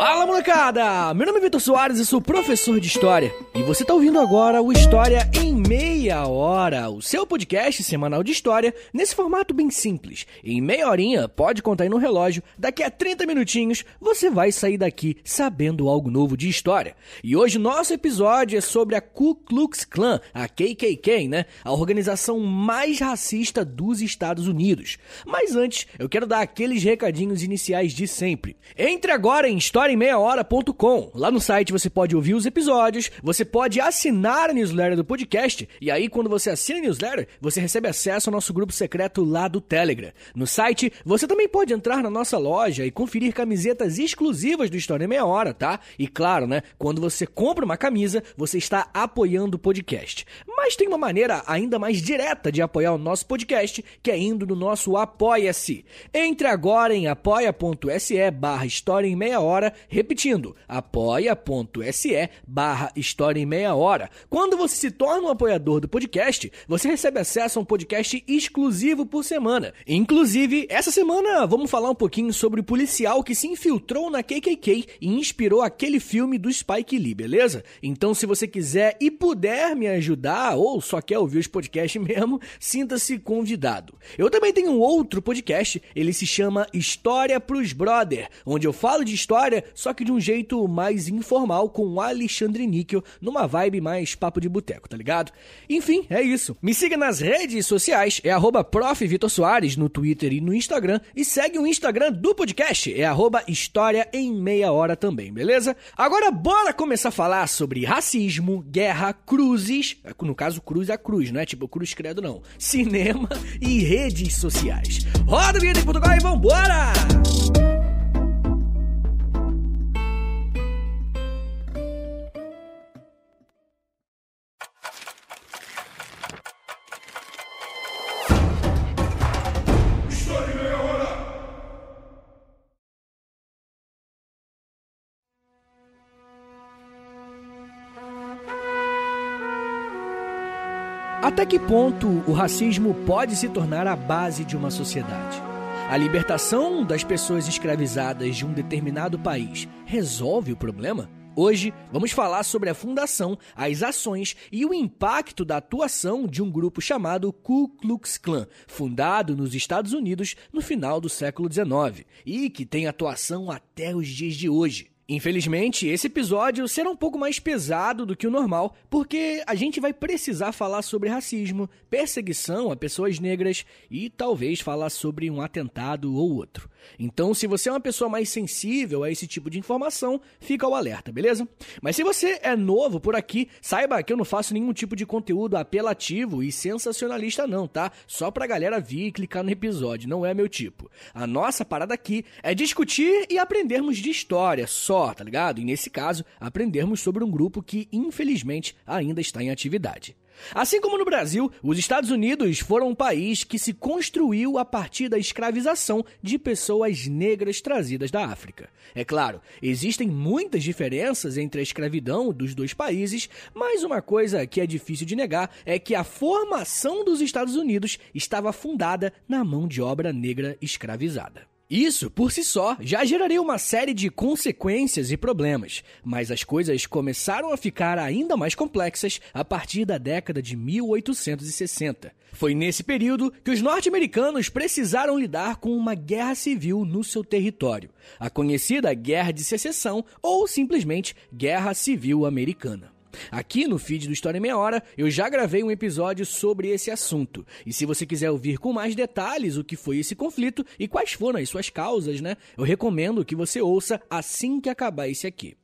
Fala molecada! Meu nome é Vitor Soares e sou professor de História. E você está ouvindo agora o História em Meia Hora, o seu podcast semanal de História, nesse formato bem simples. Em meia horinha, pode contar aí no relógio, daqui a 30 minutinhos você vai sair daqui sabendo algo novo de História. E hoje nosso episódio é sobre a Ku Klux Klan, a KKK, né? A organização mais racista dos Estados Unidos. Mas antes, eu quero dar aqueles recadinhos iniciais de sempre. Entre agora em História historiaemmeiahora.com. Lá no site você pode ouvir os episódios, você pode assinar a newsletter do podcast, e aí quando você assina a newsletter, você recebe acesso ao nosso grupo secreto lá do Telegram. No site, você também pode entrar na nossa loja e conferir camisetas exclusivas do História em Meia Hora, tá? E claro, né, quando você compra uma camisa, você está apoiando o podcast. Mas tem uma maneira ainda mais direta de apoiar o nosso podcast, que é indo no nosso Apoia-se. Entre agora em apoia.se barra História em Meia Hora repetindo, apoia.se barra História em Meia Hora. Quando você se torna um apoiador do podcast, você recebe acesso a um podcast exclusivo por semana. Inclusive, essa semana vamos falar um pouquinho sobre o policial que se infiltrou na KKK e inspirou aquele filme do Spike Lee, beleza? Então, se você quiser e puder me ajudar, ou só quer ouvir os podcasts mesmo, sinta-se convidado. Eu também tenho um outro podcast, ele se chama História pros Brother, onde eu falo de história só que de um jeito mais informal com o Alexandre Níquel, numa vibe mais papo de boteco, tá ligado? Enfim, é isso. Me siga nas redes sociais, é arroba no Twitter e no Instagram, e segue o Instagram do podcast, é arroba História em Meia Hora também, beleza? Agora bora começar a falar sobre racismo, guerra, cruzes, no caso cruz a cruz, não é tipo cruz credo não, cinema e redes sociais. Roda o vídeo em Portugal e vambora! Até que ponto o racismo pode se tornar a base de uma sociedade? A libertação das pessoas escravizadas de um determinado país resolve o problema? Hoje vamos falar sobre a fundação, as ações e o impacto da atuação de um grupo chamado Ku Klux Klan, fundado nos Estados Unidos no final do século XIX e que tem atuação até os dias de hoje. Infelizmente, esse episódio será um pouco mais pesado do que o normal, porque a gente vai precisar falar sobre racismo, perseguição a pessoas negras e talvez falar sobre um atentado ou outro. Então, se você é uma pessoa mais sensível a esse tipo de informação, fica ao alerta, beleza? Mas se você é novo por aqui, saiba que eu não faço nenhum tipo de conteúdo apelativo e sensacionalista não, tá? Só pra galera vir e clicar no episódio, não é meu tipo. A nossa parada aqui é discutir e aprendermos de história, só tá ligado? E nesse caso, aprendermos sobre um grupo que, infelizmente, ainda está em atividade. Assim como no Brasil, os Estados Unidos foram um país que se construiu a partir da escravização de pessoas negras trazidas da África. É claro, existem muitas diferenças entre a escravidão dos dois países, mas uma coisa que é difícil de negar é que a formação dos Estados Unidos estava fundada na mão de obra negra escravizada. Isso, por si só, já geraria uma série de consequências e problemas, mas as coisas começaram a ficar ainda mais complexas a partir da década de 1860. Foi nesse período que os norte-americanos precisaram lidar com uma guerra civil no seu território, a conhecida Guerra de Secessão ou simplesmente Guerra Civil Americana. Aqui no feed do História em Meia Hora, eu já gravei um episódio sobre esse assunto. E se você quiser ouvir com mais detalhes o que foi esse conflito e quais foram as suas causas, né? Eu recomendo que você ouça assim que acabar esse aqui.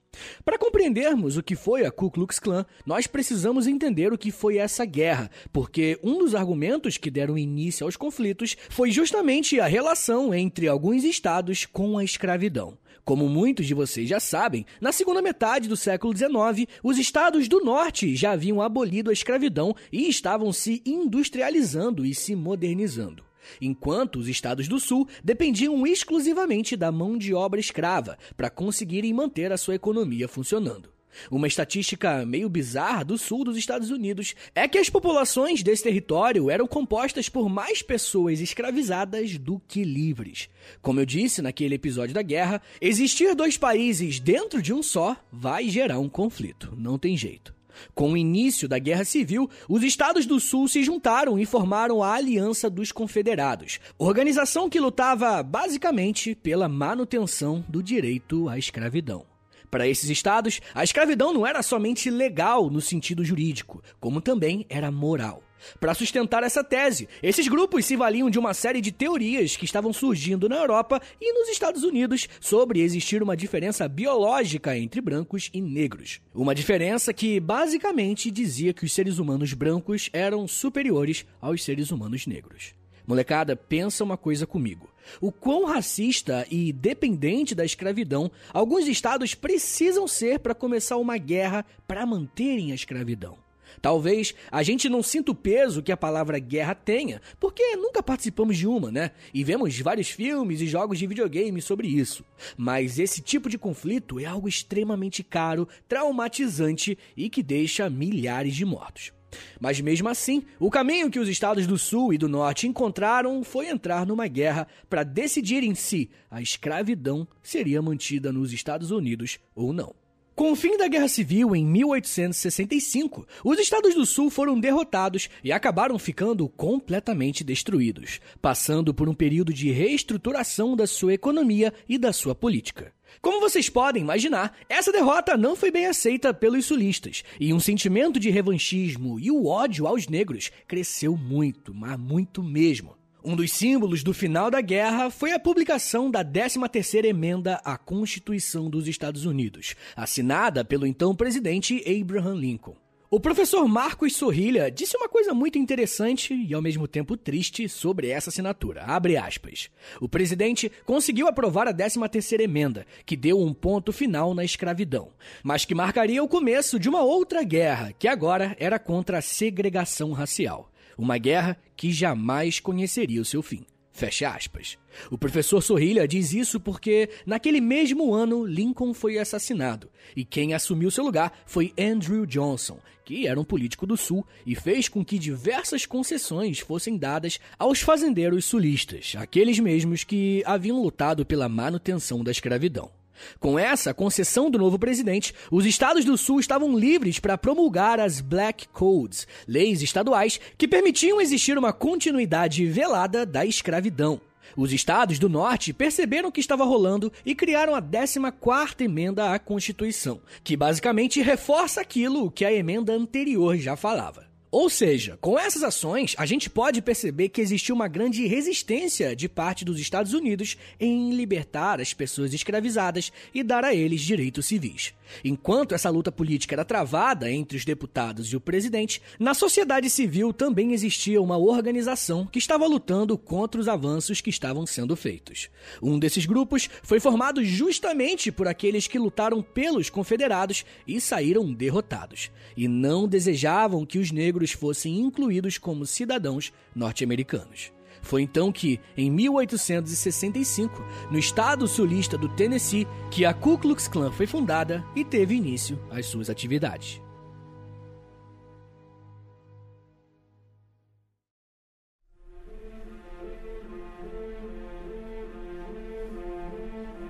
Para compreendermos o que foi a Ku Klux Klan, nós precisamos entender o que foi essa guerra, porque um dos argumentos que deram início aos conflitos foi justamente a relação entre alguns estados com a escravidão. Como muitos de vocês já sabem, na segunda metade do século XIX, os estados do norte já haviam abolido a escravidão e estavam se industrializando e se modernizando enquanto os estados do sul dependiam exclusivamente da mão de obra escrava para conseguirem manter a sua economia funcionando. Uma estatística meio bizarra do sul dos Estados Unidos é que as populações desse território eram compostas por mais pessoas escravizadas do que livres. Como eu disse naquele episódio da guerra, existir dois países dentro de um só vai gerar um conflito, não tem jeito. Com o início da Guerra Civil, os estados do Sul se juntaram e formaram a Aliança dos Confederados, organização que lutava basicamente pela manutenção do direito à escravidão. Para esses estados, a escravidão não era somente legal no sentido jurídico, como também era moral. Para sustentar essa tese, esses grupos se valiam de uma série de teorias que estavam surgindo na Europa e nos Estados Unidos sobre existir uma diferença biológica entre brancos e negros. Uma diferença que basicamente dizia que os seres humanos brancos eram superiores aos seres humanos negros. Molecada, pensa uma coisa comigo. O quão racista e dependente da escravidão alguns estados precisam ser para começar uma guerra para manterem a escravidão. Talvez a gente não sinta o peso que a palavra guerra tenha, porque nunca participamos de uma, né? E vemos vários filmes e jogos de videogame sobre isso. Mas esse tipo de conflito é algo extremamente caro, traumatizante e que deixa milhares de mortos. Mas mesmo assim, o caminho que os estados do Sul e do Norte encontraram foi entrar numa guerra para decidirem se a escravidão seria mantida nos Estados Unidos ou não. Com o fim da Guerra Civil em 1865, os Estados do Sul foram derrotados e acabaram ficando completamente destruídos, passando por um período de reestruturação da sua economia e da sua política. Como vocês podem imaginar, essa derrota não foi bem aceita pelos sulistas, e um sentimento de revanchismo e o ódio aos negros cresceu muito, mas muito mesmo. Um dos símbolos do final da guerra foi a publicação da 13ª emenda à Constituição dos Estados Unidos, assinada pelo então presidente Abraham Lincoln. O professor Marcos Sorrilha disse uma coisa muito interessante e ao mesmo tempo triste sobre essa assinatura. Abre aspas. O presidente conseguiu aprovar a 13ª emenda, que deu um ponto final na escravidão, mas que marcaria o começo de uma outra guerra, que agora era contra a segregação racial. Uma guerra que jamais conheceria o seu fim. Fecha aspas. O professor Sorrilha diz isso porque, naquele mesmo ano, Lincoln foi assassinado, e quem assumiu seu lugar foi Andrew Johnson, que era um político do Sul e fez com que diversas concessões fossem dadas aos fazendeiros sulistas, aqueles mesmos que haviam lutado pela manutenção da escravidão. Com essa concessão do novo presidente, os estados do Sul estavam livres para promulgar as Black Codes, leis estaduais que permitiam existir uma continuidade velada da escravidão. Os estados do norte perceberam o que estava rolando e criaram a 14ª emenda à Constituição, que basicamente reforça aquilo que a emenda anterior já falava. Ou seja, com essas ações, a gente pode perceber que existiu uma grande resistência de parte dos Estados Unidos em libertar as pessoas escravizadas e dar a eles direitos civis. Enquanto essa luta política era travada entre os deputados e o presidente, na sociedade civil também existia uma organização que estava lutando contra os avanços que estavam sendo feitos. Um desses grupos foi formado justamente por aqueles que lutaram pelos confederados e saíram derrotados, e não desejavam que os negros fossem incluídos como cidadãos norte-americanos. Foi então que, em 1865, no estado sulista do Tennessee, que a Ku Klux Klan foi fundada e teve início às suas atividades.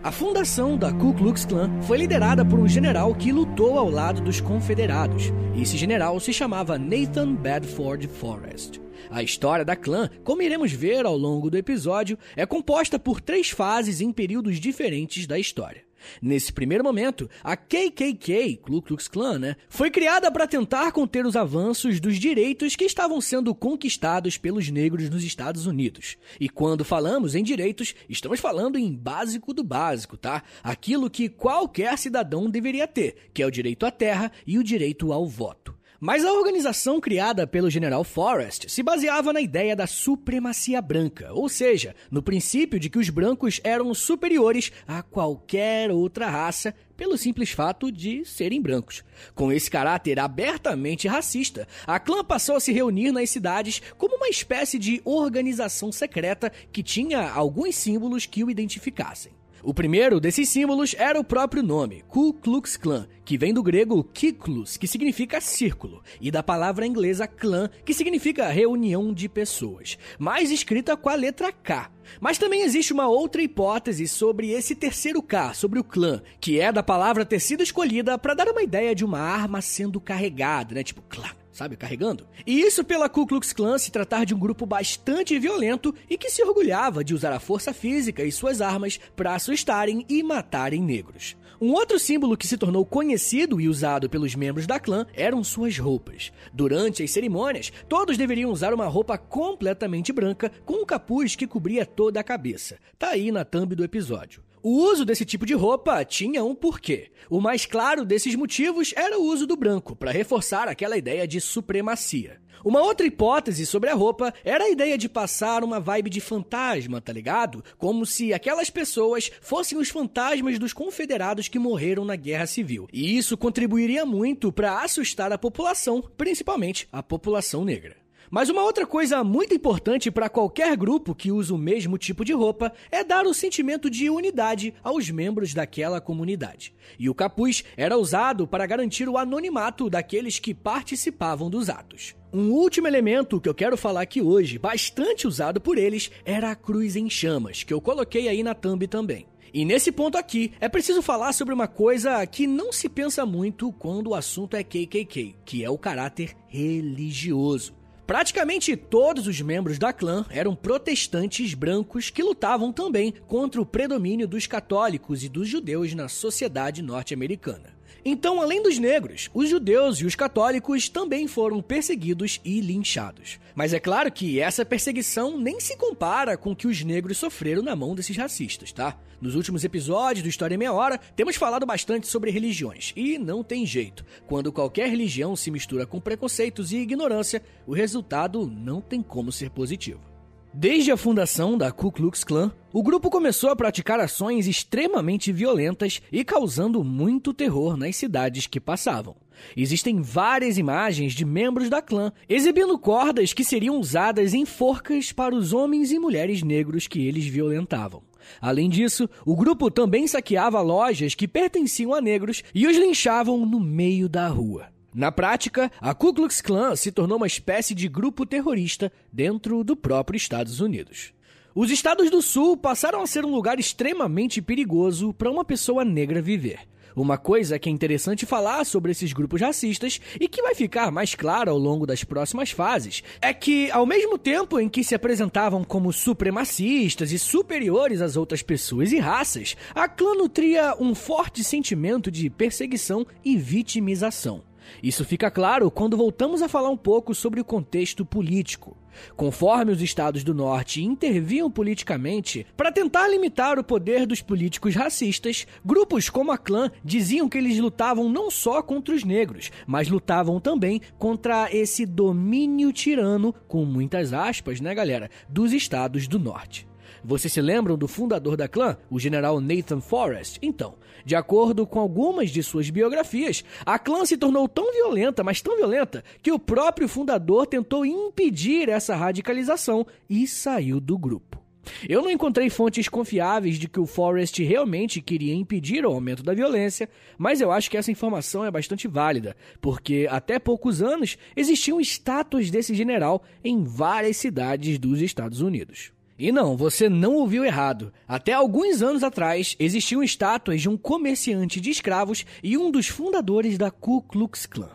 A fundação da Ku Klux Klan foi liderada por um general que lutou ao lado dos confederados. Esse general se chamava Nathan Bedford Forrest. A história da clã, como iremos ver ao longo do episódio, é composta por três fases em períodos diferentes da história. Nesse primeiro momento, a KKK, Ku Klux Klan, né, foi criada para tentar conter os avanços dos direitos que estavam sendo conquistados pelos negros nos Estados Unidos. E quando falamos em direitos, estamos falando em básico do básico, tá? Aquilo que qualquer cidadão deveria ter, que é o direito à terra e o direito ao voto. Mas a organização criada pelo general Forrest se baseava na ideia da supremacia branca, ou seja, no princípio de que os brancos eram superiores a qualquer outra raça pelo simples fato de serem brancos. Com esse caráter abertamente racista, a clã passou a se reunir nas cidades como uma espécie de organização secreta que tinha alguns símbolos que o identificassem. O primeiro desses símbolos era o próprio nome, Ku Klux Klan, que vem do grego kiklus, que significa círculo, e da palavra inglesa clã, que significa reunião de pessoas, mas escrita com a letra K. Mas também existe uma outra hipótese sobre esse terceiro K, sobre o clã, que é da palavra ter sido escolhida para dar uma ideia de uma arma sendo carregada, né? Tipo, clã sabe, carregando. E isso pela Ku Klux Klan se tratar de um grupo bastante violento e que se orgulhava de usar a força física e suas armas para assustarem e matarem negros. Um outro símbolo que se tornou conhecido e usado pelos membros da clã eram suas roupas. Durante as cerimônias, todos deveriam usar uma roupa completamente branca com um capuz que cobria toda a cabeça. Tá aí na thumb do episódio. O uso desse tipo de roupa tinha um porquê. O mais claro desses motivos era o uso do branco, para reforçar aquela ideia de supremacia. Uma outra hipótese sobre a roupa era a ideia de passar uma vibe de fantasma, tá ligado? Como se aquelas pessoas fossem os fantasmas dos confederados que morreram na Guerra Civil. E isso contribuiria muito para assustar a população, principalmente a população negra. Mas uma outra coisa muito importante para qualquer grupo que usa o mesmo tipo de roupa é dar o sentimento de unidade aos membros daquela comunidade. E o capuz era usado para garantir o anonimato daqueles que participavam dos atos. Um último elemento que eu quero falar aqui hoje, bastante usado por eles, era a cruz em chamas, que eu coloquei aí na thumb também. E nesse ponto aqui, é preciso falar sobre uma coisa que não se pensa muito quando o assunto é KKK, que é o caráter religioso. Praticamente todos os membros da clã eram protestantes brancos que lutavam também contra o predomínio dos católicos e dos judeus na sociedade norte-americana. Então, além dos negros, os judeus e os católicos também foram perseguidos e linchados. Mas é claro que essa perseguição nem se compara com o que os negros sofreram na mão desses racistas, tá? Nos últimos episódios do História em Meia Hora, temos falado bastante sobre religiões, e não tem jeito. Quando qualquer religião se mistura com preconceitos e ignorância, o resultado não tem como ser positivo. Desde a fundação da Ku Klux Klan, o grupo começou a praticar ações extremamente violentas e causando muito terror nas cidades que passavam. Existem várias imagens de membros da clã exibindo cordas que seriam usadas em forcas para os homens e mulheres negros que eles violentavam. Além disso, o grupo também saqueava lojas que pertenciam a negros e os linchavam no meio da rua. Na prática, a Ku Klux Klan se tornou uma espécie de grupo terrorista dentro do próprio Estados Unidos. Os estados do Sul passaram a ser um lugar extremamente perigoso para uma pessoa negra viver. Uma coisa que é interessante falar sobre esses grupos racistas e que vai ficar mais claro ao longo das próximas fases é que, ao mesmo tempo em que se apresentavam como supremacistas e superiores às outras pessoas e raças, a clã nutria um forte sentimento de perseguição e vitimização. Isso fica claro quando voltamos a falar um pouco sobre o contexto político. Conforme os estados do norte interviam politicamente para tentar limitar o poder dos políticos racistas, grupos como a clã diziam que eles lutavam não só contra os negros, mas lutavam também contra esse domínio tirano, com muitas aspas, né, galera, dos estados do norte. Vocês se lembram do fundador da clã, o general Nathan Forrest? Então, de acordo com algumas de suas biografias, a clã se tornou tão violenta, mas tão violenta, que o próprio fundador tentou impedir essa radicalização e saiu do grupo. Eu não encontrei fontes confiáveis de que o Forrest realmente queria impedir o aumento da violência, mas eu acho que essa informação é bastante válida, porque até poucos anos existiam estátuas desse general em várias cidades dos Estados Unidos. E não, você não ouviu errado. Até alguns anos atrás, existiam estátuas de um comerciante de escravos e um dos fundadores da Ku Klux Klan.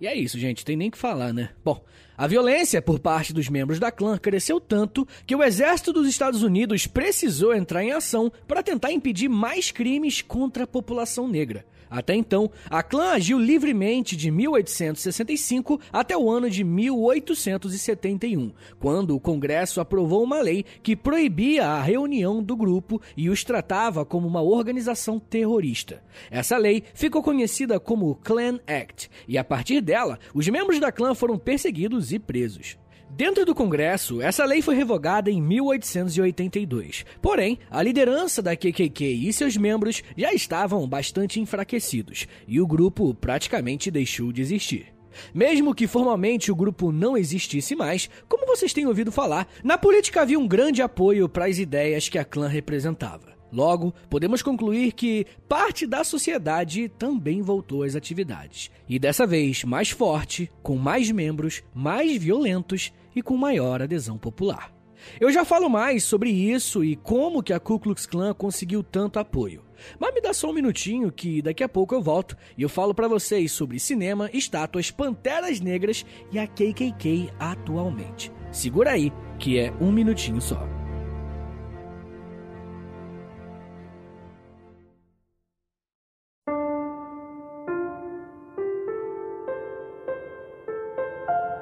E é isso, gente, tem nem que falar, né? Bom, a violência por parte dos membros da clã cresceu tanto que o exército dos Estados Unidos precisou entrar em ação para tentar impedir mais crimes contra a população negra. Até então, a clã agiu livremente de 1865 até o ano de 1871, quando o Congresso aprovou uma lei que proibia a reunião do grupo e os tratava como uma organização terrorista. Essa lei ficou conhecida como Klan Act, e a partir dela, os membros da clã foram perseguidos e presos. Dentro do Congresso, essa lei foi revogada em 1882. Porém, a liderança da KKK e seus membros já estavam bastante enfraquecidos e o grupo praticamente deixou de existir. Mesmo que formalmente o grupo não existisse mais, como vocês têm ouvido falar, na política havia um grande apoio para as ideias que a clã representava. Logo, podemos concluir que parte da sociedade também voltou às atividades. E dessa vez mais forte, com mais membros, mais violentos e com maior adesão popular. Eu já falo mais sobre isso e como que a Ku Klux Klan conseguiu tanto apoio. Mas me dá só um minutinho que daqui a pouco eu volto e eu falo para vocês sobre cinema, estátuas, panteras negras e a KKK atualmente. Segura aí, que é um minutinho só.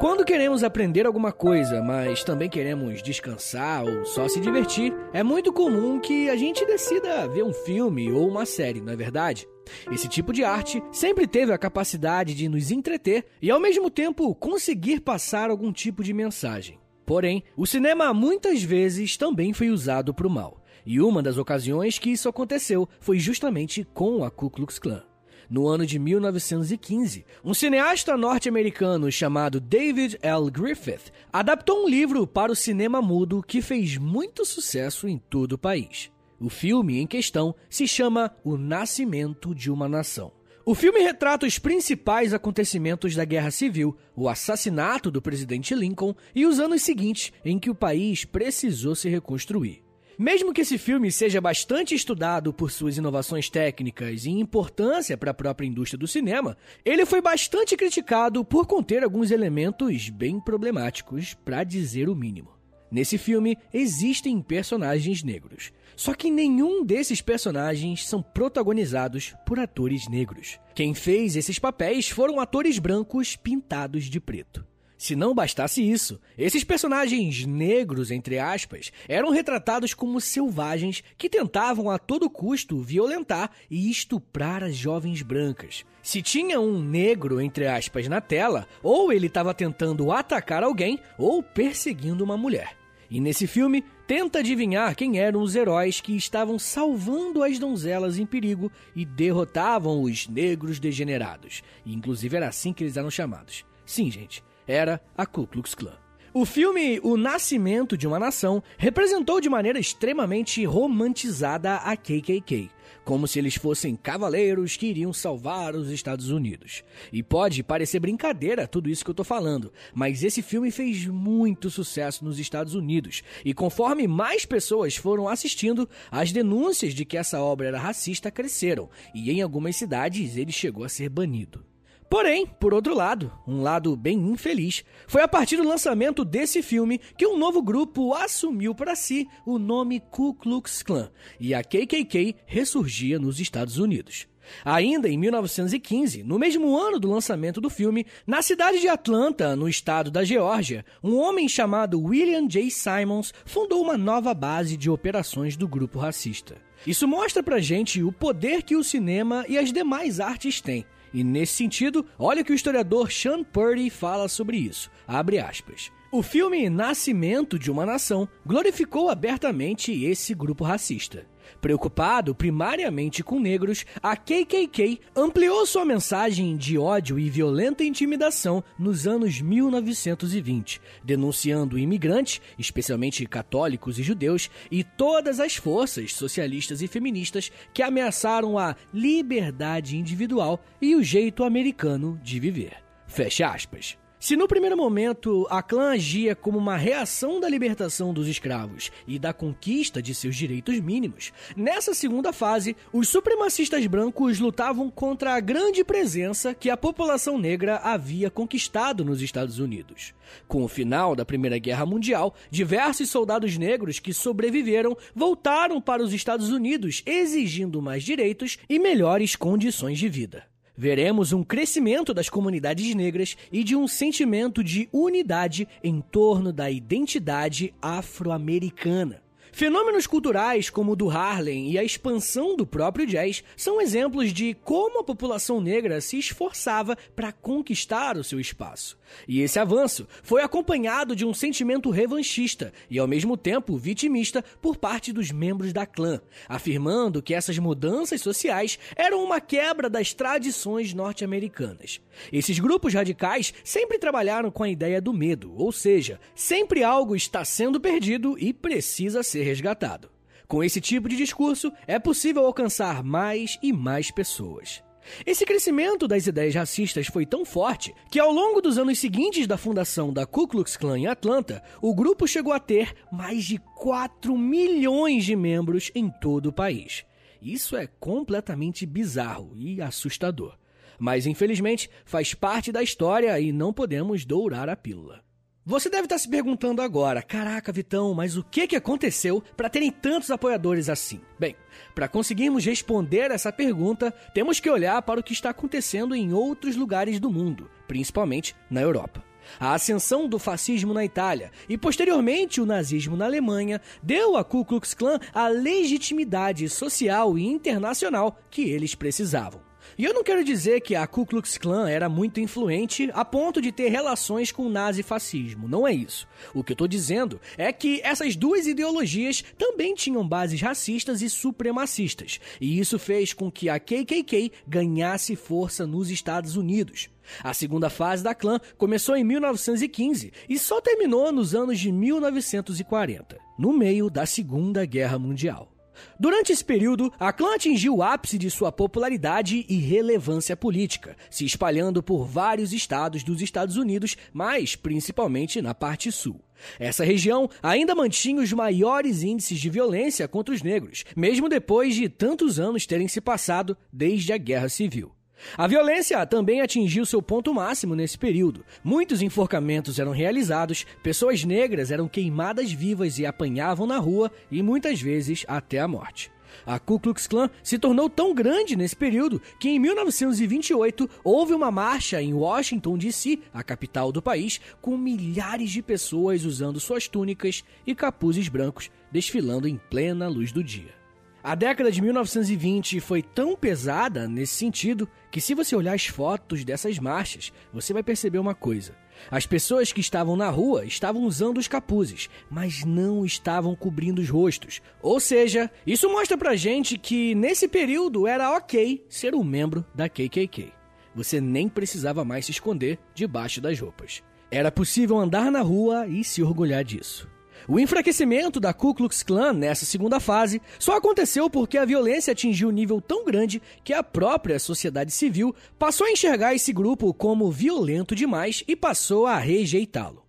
Quando queremos aprender alguma coisa, mas também queremos descansar ou só se divertir, é muito comum que a gente decida ver um filme ou uma série, não é verdade? Esse tipo de arte sempre teve a capacidade de nos entreter e, ao mesmo tempo, conseguir passar algum tipo de mensagem. Porém, o cinema muitas vezes também foi usado para o mal. E uma das ocasiões que isso aconteceu foi justamente com a Ku Klux Klan no ano de 1915, um cineasta norte-americano chamado David L. Griffith adaptou um livro para o cinema mudo que fez muito sucesso em todo o país. O filme em questão se chama O Nascimento de uma Nação. O filme retrata os principais acontecimentos da Guerra Civil, o assassinato do presidente Lincoln e os anos seguintes em que o país precisou se reconstruir. Mesmo que esse filme seja bastante estudado por suas inovações técnicas e importância para a própria indústria do cinema, ele foi bastante criticado por conter alguns elementos bem problemáticos, para dizer o mínimo. Nesse filme existem personagens negros, só que nenhum desses personagens são protagonizados por atores negros. Quem fez esses papéis foram atores brancos pintados de preto. Se não bastasse isso, esses personagens negros, entre aspas, eram retratados como selvagens que tentavam a todo custo violentar e estuprar as jovens brancas. Se tinha um negro, entre aspas, na tela, ou ele estava tentando atacar alguém ou perseguindo uma mulher. E nesse filme, tenta adivinhar quem eram os heróis que estavam salvando as donzelas em perigo e derrotavam os negros degenerados. E, inclusive era assim que eles eram chamados. Sim, gente era a Ku Klux Klan. O filme O Nascimento de uma Nação representou de maneira extremamente romantizada a KKK, como se eles fossem cavaleiros que iriam salvar os Estados Unidos. E pode parecer brincadeira tudo isso que eu tô falando, mas esse filme fez muito sucesso nos Estados Unidos, e conforme mais pessoas foram assistindo, as denúncias de que essa obra era racista cresceram, e em algumas cidades ele chegou a ser banido. Porém, por outro lado, um lado bem infeliz, foi a partir do lançamento desse filme que um novo grupo assumiu para si o nome Ku Klux Klan e a KKK ressurgia nos Estados Unidos. Ainda em 1915, no mesmo ano do lançamento do filme, na cidade de Atlanta, no estado da Geórgia, um homem chamado William J. Simons fundou uma nova base de operações do grupo racista. Isso mostra pra gente o poder que o cinema e as demais artes têm e nesse sentido, olha o que o historiador Sean Purdy fala sobre isso. Abre aspas. O filme Nascimento de uma Nação glorificou abertamente esse grupo racista. Preocupado primariamente com negros, a KKK ampliou sua mensagem de ódio e violenta intimidação nos anos 1920, denunciando imigrantes, especialmente católicos e judeus, e todas as forças socialistas e feministas que ameaçaram a liberdade individual e o jeito americano de viver. Fecha aspas. Se no primeiro momento a clã agia como uma reação da libertação dos escravos e da conquista de seus direitos mínimos, nessa segunda fase, os supremacistas brancos lutavam contra a grande presença que a população negra havia conquistado nos Estados Unidos. Com o final da Primeira Guerra Mundial, diversos soldados negros que sobreviveram voltaram para os Estados Unidos exigindo mais direitos e melhores condições de vida veremos um crescimento das comunidades negras e de um sentimento de unidade em torno da identidade afro-americana. Fenômenos culturais como o do Harlem e a expansão do próprio jazz são exemplos de como a população negra se esforçava para conquistar o seu espaço. E esse avanço foi acompanhado de um sentimento revanchista e, ao mesmo tempo, vitimista por parte dos membros da clã, afirmando que essas mudanças sociais eram uma quebra das tradições norte-americanas. Esses grupos radicais sempre trabalharam com a ideia do medo, ou seja, sempre algo está sendo perdido e precisa ser resgatado. Com esse tipo de discurso, é possível alcançar mais e mais pessoas. Esse crescimento das ideias racistas foi tão forte que, ao longo dos anos seguintes da fundação da Ku Klux Klan em Atlanta, o grupo chegou a ter mais de 4 milhões de membros em todo o país. Isso é completamente bizarro e assustador. Mas, infelizmente, faz parte da história e não podemos dourar a pílula. Você deve estar se perguntando agora: caraca, Vitão, mas o que, que aconteceu para terem tantos apoiadores assim? Bem, para conseguirmos responder essa pergunta, temos que olhar para o que está acontecendo em outros lugares do mundo, principalmente na Europa. A ascensão do fascismo na Itália e posteriormente o nazismo na Alemanha deu à Ku Klux Klan a legitimidade social e internacional que eles precisavam. E eu não quero dizer que a Ku Klux Klan era muito influente a ponto de ter relações com o nazifascismo, não é isso. O que eu estou dizendo é que essas duas ideologias também tinham bases racistas e supremacistas, e isso fez com que a KKK ganhasse força nos Estados Unidos. A segunda fase da clã começou em 1915 e só terminou nos anos de 1940, no meio da Segunda Guerra Mundial. Durante esse período, a clã atingiu o ápice de sua popularidade e relevância política, se espalhando por vários estados dos Estados Unidos, mas principalmente na parte sul. Essa região ainda mantinha os maiores índices de violência contra os negros, mesmo depois de tantos anos terem se passado desde a Guerra Civil. A violência também atingiu seu ponto máximo nesse período. Muitos enforcamentos eram realizados, pessoas negras eram queimadas vivas e apanhavam na rua e muitas vezes até a morte. A Ku Klux Klan se tornou tão grande nesse período que em 1928 houve uma marcha em Washington DC, a capital do país, com milhares de pessoas usando suas túnicas e capuzes brancos desfilando em plena luz do dia. A década de 1920 foi tão pesada nesse sentido que, se você olhar as fotos dessas marchas, você vai perceber uma coisa. As pessoas que estavam na rua estavam usando os capuzes, mas não estavam cobrindo os rostos. Ou seja, isso mostra pra gente que nesse período era ok ser um membro da KKK. Você nem precisava mais se esconder debaixo das roupas. Era possível andar na rua e se orgulhar disso. O enfraquecimento da Ku Klux Klan nessa segunda fase só aconteceu porque a violência atingiu um nível tão grande que a própria sociedade civil passou a enxergar esse grupo como violento demais e passou a rejeitá-lo.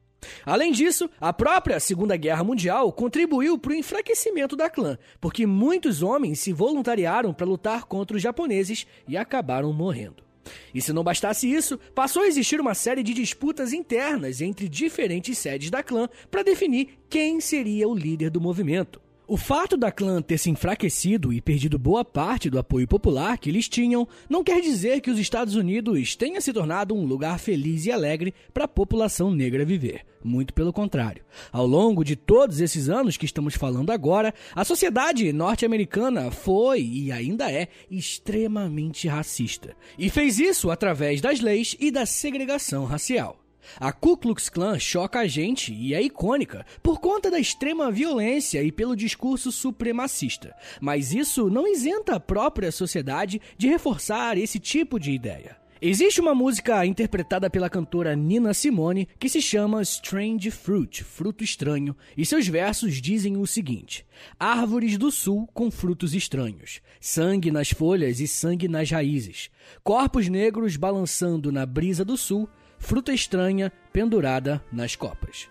Além disso, a própria Segunda Guerra Mundial contribuiu para o enfraquecimento da clã, porque muitos homens se voluntariaram para lutar contra os japoneses e acabaram morrendo. E se não bastasse isso, passou a existir uma série de disputas internas entre diferentes sedes da clã para definir quem seria o líder do movimento. O fato da clã ter se enfraquecido e perdido boa parte do apoio popular que eles tinham não quer dizer que os Estados Unidos tenha se tornado um lugar feliz e alegre para a população negra viver. Muito pelo contrário. Ao longo de todos esses anos que estamos falando agora, a sociedade norte-americana foi e ainda é extremamente racista. E fez isso através das leis e da segregação racial. A Ku Klux Klan choca a gente e é icônica por conta da extrema violência e pelo discurso supremacista, mas isso não isenta a própria sociedade de reforçar esse tipo de ideia. Existe uma música interpretada pela cantora Nina Simone que se chama Strange Fruit, fruto estranho, e seus versos dizem o seguinte: Árvores do sul com frutos estranhos, sangue nas folhas e sangue nas raízes, corpos negros balançando na brisa do sul, fruta estranha pendurada nas copas.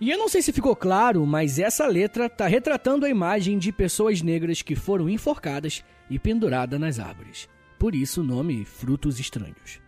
E eu não sei se ficou claro, mas essa letra está retratando a imagem de pessoas negras que foram enforcadas e penduradas nas árvores. Por isso o nome Frutos Estranhos.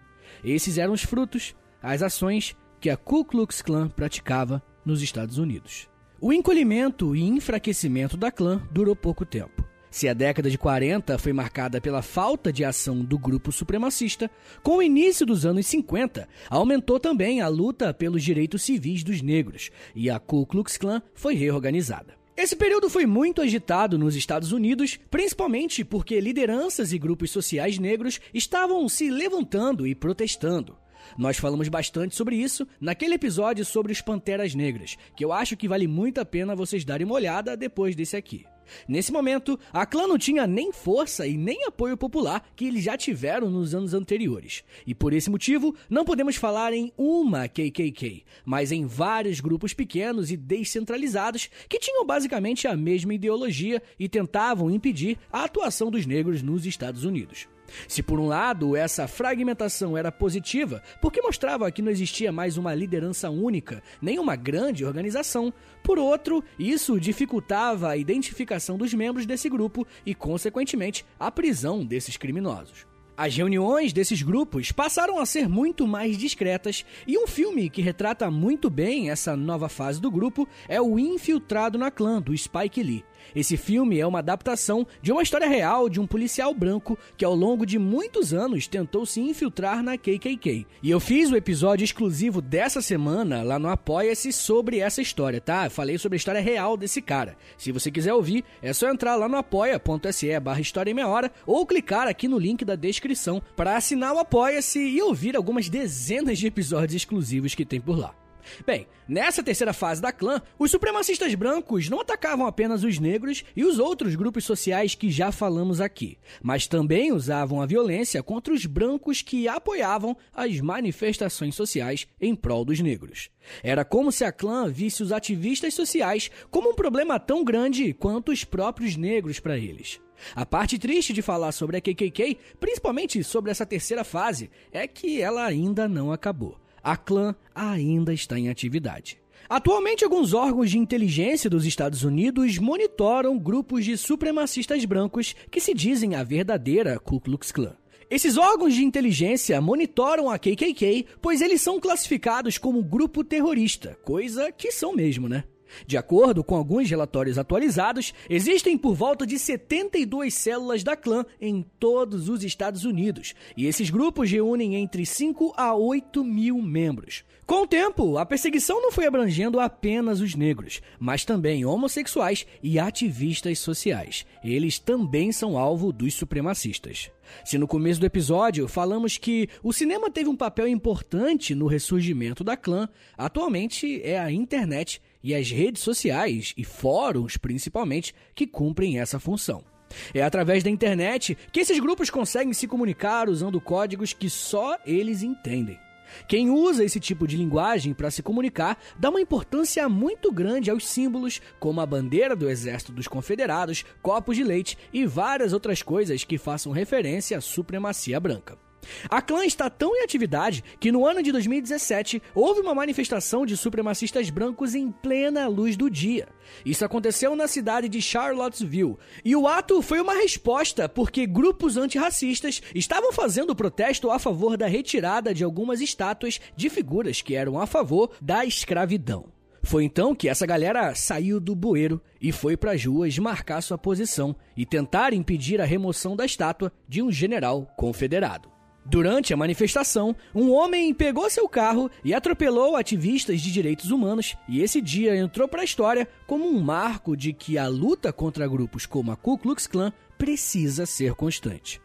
Esses eram os frutos, as ações que a Ku Klux Klan praticava nos Estados Unidos. O encolhimento e enfraquecimento da clã durou pouco tempo. Se a década de 40 foi marcada pela falta de ação do grupo supremacista, com o início dos anos 50, aumentou também a luta pelos direitos civis dos negros e a Ku Klux Klan foi reorganizada. Esse período foi muito agitado nos Estados Unidos, principalmente porque lideranças e grupos sociais negros estavam se levantando e protestando. Nós falamos bastante sobre isso naquele episódio sobre os Panteras Negras, que eu acho que vale muito a pena vocês darem uma olhada depois desse aqui. Nesse momento, a clã não tinha nem força e nem apoio popular que eles já tiveram nos anos anteriores. E por esse motivo, não podemos falar em uma KKK, mas em vários grupos pequenos e descentralizados que tinham basicamente a mesma ideologia e tentavam impedir a atuação dos negros nos Estados Unidos. Se por um lado essa fragmentação era positiva, porque mostrava que não existia mais uma liderança única, nem uma grande organização, por outro, isso dificultava a identificação dos membros desse grupo e, consequentemente, a prisão desses criminosos. As reuniões desses grupos passaram a ser muito mais discretas, e um filme que retrata muito bem essa nova fase do grupo é O Infiltrado na Clã, do Spike Lee. Esse filme é uma adaptação de uma história real de um policial branco que ao longo de muitos anos tentou se infiltrar na KKK. E eu fiz o episódio exclusivo dessa semana lá no Apoia-se sobre essa história, tá? Falei sobre a história real desse cara. Se você quiser ouvir, é só entrar lá no apoia.se barra História em Meia Hora ou clicar aqui no link da descrição para assinar o Apoia-se e ouvir algumas dezenas de episódios exclusivos que tem por lá. Bem, nessa terceira fase da clã, os supremacistas brancos não atacavam apenas os negros e os outros grupos sociais que já falamos aqui, mas também usavam a violência contra os brancos que apoiavam as manifestações sociais em prol dos negros. Era como se a clã visse os ativistas sociais como um problema tão grande quanto os próprios negros para eles. A parte triste de falar sobre a KKK, principalmente sobre essa terceira fase, é que ela ainda não acabou a clã ainda está em atividade. Atualmente, alguns órgãos de inteligência dos Estados Unidos monitoram grupos de supremacistas brancos que se dizem a verdadeira Ku Klux Klan. Esses órgãos de inteligência monitoram a KKK, pois eles são classificados como grupo terrorista, coisa que são mesmo, né? De acordo com alguns relatórios atualizados, existem por volta de 72 células da clã em todos os Estados Unidos, e esses grupos reúnem entre 5 a 8 mil membros. Com o tempo, a perseguição não foi abrangendo apenas os negros, mas também homossexuais e ativistas sociais. Eles também são alvo dos supremacistas. Se no começo do episódio falamos que o cinema teve um papel importante no ressurgimento da clã, atualmente é a internet e as redes sociais e fóruns, principalmente, que cumprem essa função. É através da internet que esses grupos conseguem se comunicar usando códigos que só eles entendem. Quem usa esse tipo de linguagem para se comunicar dá uma importância muito grande aos símbolos, como a bandeira do Exército dos Confederados, copos de leite e várias outras coisas que façam referência à supremacia branca. A clã está tão em atividade que no ano de 2017 houve uma manifestação de supremacistas brancos em plena luz do dia. Isso aconteceu na cidade de Charlottesville e o ato foi uma resposta porque grupos antirracistas estavam fazendo protesto a favor da retirada de algumas estátuas de figuras que eram a favor da escravidão. Foi então que essa galera saiu do bueiro e foi para as ruas marcar sua posição e tentar impedir a remoção da estátua de um general confederado. Durante a manifestação, um homem pegou seu carro e atropelou ativistas de direitos humanos, e esse dia entrou para a história como um marco de que a luta contra grupos como a Ku Klux Klan precisa ser constante.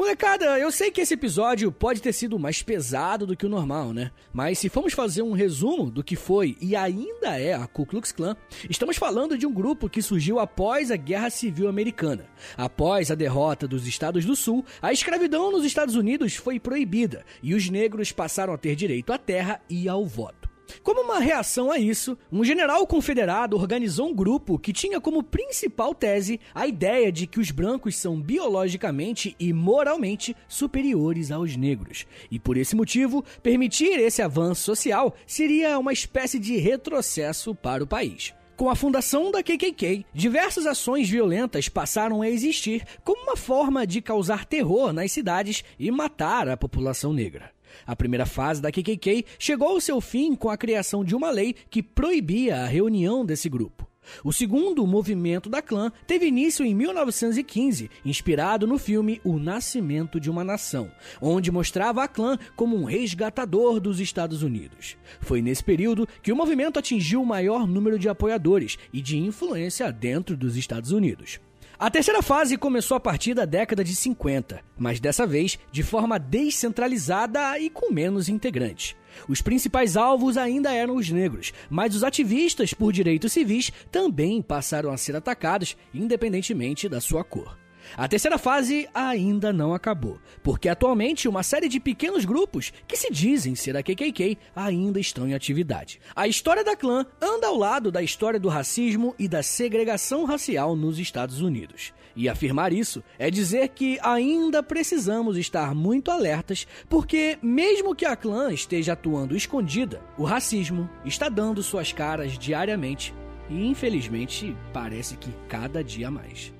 Molecada, eu sei que esse episódio pode ter sido mais pesado do que o normal, né? Mas se formos fazer um resumo do que foi e ainda é a Ku Klux Klan, estamos falando de um grupo que surgiu após a Guerra Civil Americana. Após a derrota dos Estados do Sul, a escravidão nos Estados Unidos foi proibida e os negros passaram a ter direito à terra e ao voto. Como uma reação a isso, um general confederado organizou um grupo que tinha como principal tese a ideia de que os brancos são biologicamente e moralmente superiores aos negros. E por esse motivo, permitir esse avanço social seria uma espécie de retrocesso para o país. Com a fundação da KKK, diversas ações violentas passaram a existir como uma forma de causar terror nas cidades e matar a população negra. A primeira fase da KKK chegou ao seu fim com a criação de uma lei que proibia a reunião desse grupo. O segundo movimento da clã teve início em 1915, inspirado no filme O Nascimento de uma Nação, onde mostrava a clã como um resgatador dos Estados Unidos. Foi nesse período que o movimento atingiu o maior número de apoiadores e de influência dentro dos Estados Unidos. A terceira fase começou a partir da década de 50, mas dessa vez de forma descentralizada e com menos integrantes. Os principais alvos ainda eram os negros, mas os ativistas por direitos civis também passaram a ser atacados, independentemente da sua cor. A terceira fase ainda não acabou, porque atualmente uma série de pequenos grupos que se dizem ser a KKK ainda estão em atividade. A história da clã anda ao lado da história do racismo e da segregação racial nos Estados Unidos. E afirmar isso é dizer que ainda precisamos estar muito alertas, porque, mesmo que a clã esteja atuando escondida, o racismo está dando suas caras diariamente e, infelizmente, parece que cada dia mais.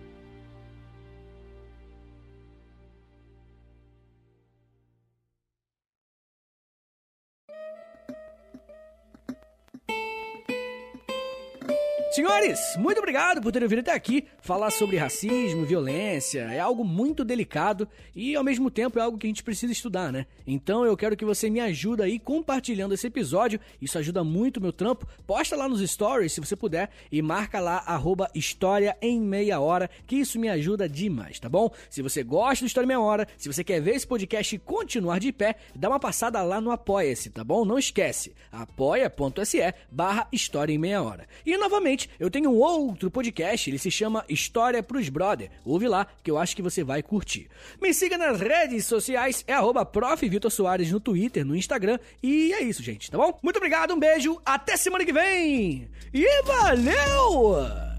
Senhores, muito obrigado por terem vindo até aqui falar sobre racismo, violência. É algo muito delicado e ao mesmo tempo é algo que a gente precisa estudar, né? Então eu quero que você me ajude aí compartilhando esse episódio. Isso ajuda muito o meu trampo. Posta lá nos stories se você puder e marca lá arroba História em Meia Hora, que isso me ajuda demais, tá bom? Se você gosta do História em Meia Hora, se você quer ver esse podcast continuar de pé, dá uma passada lá no Apoia-se, tá bom? Não esquece, apoia.se barra História em Meia Hora. E novamente, eu tenho um outro podcast, ele se chama História pros Brother. Ouve lá, que eu acho que você vai curtir. Me siga nas redes sociais, é arroba no Twitter, no Instagram. E é isso, gente, tá bom? Muito obrigado, um beijo, até semana que vem! E valeu!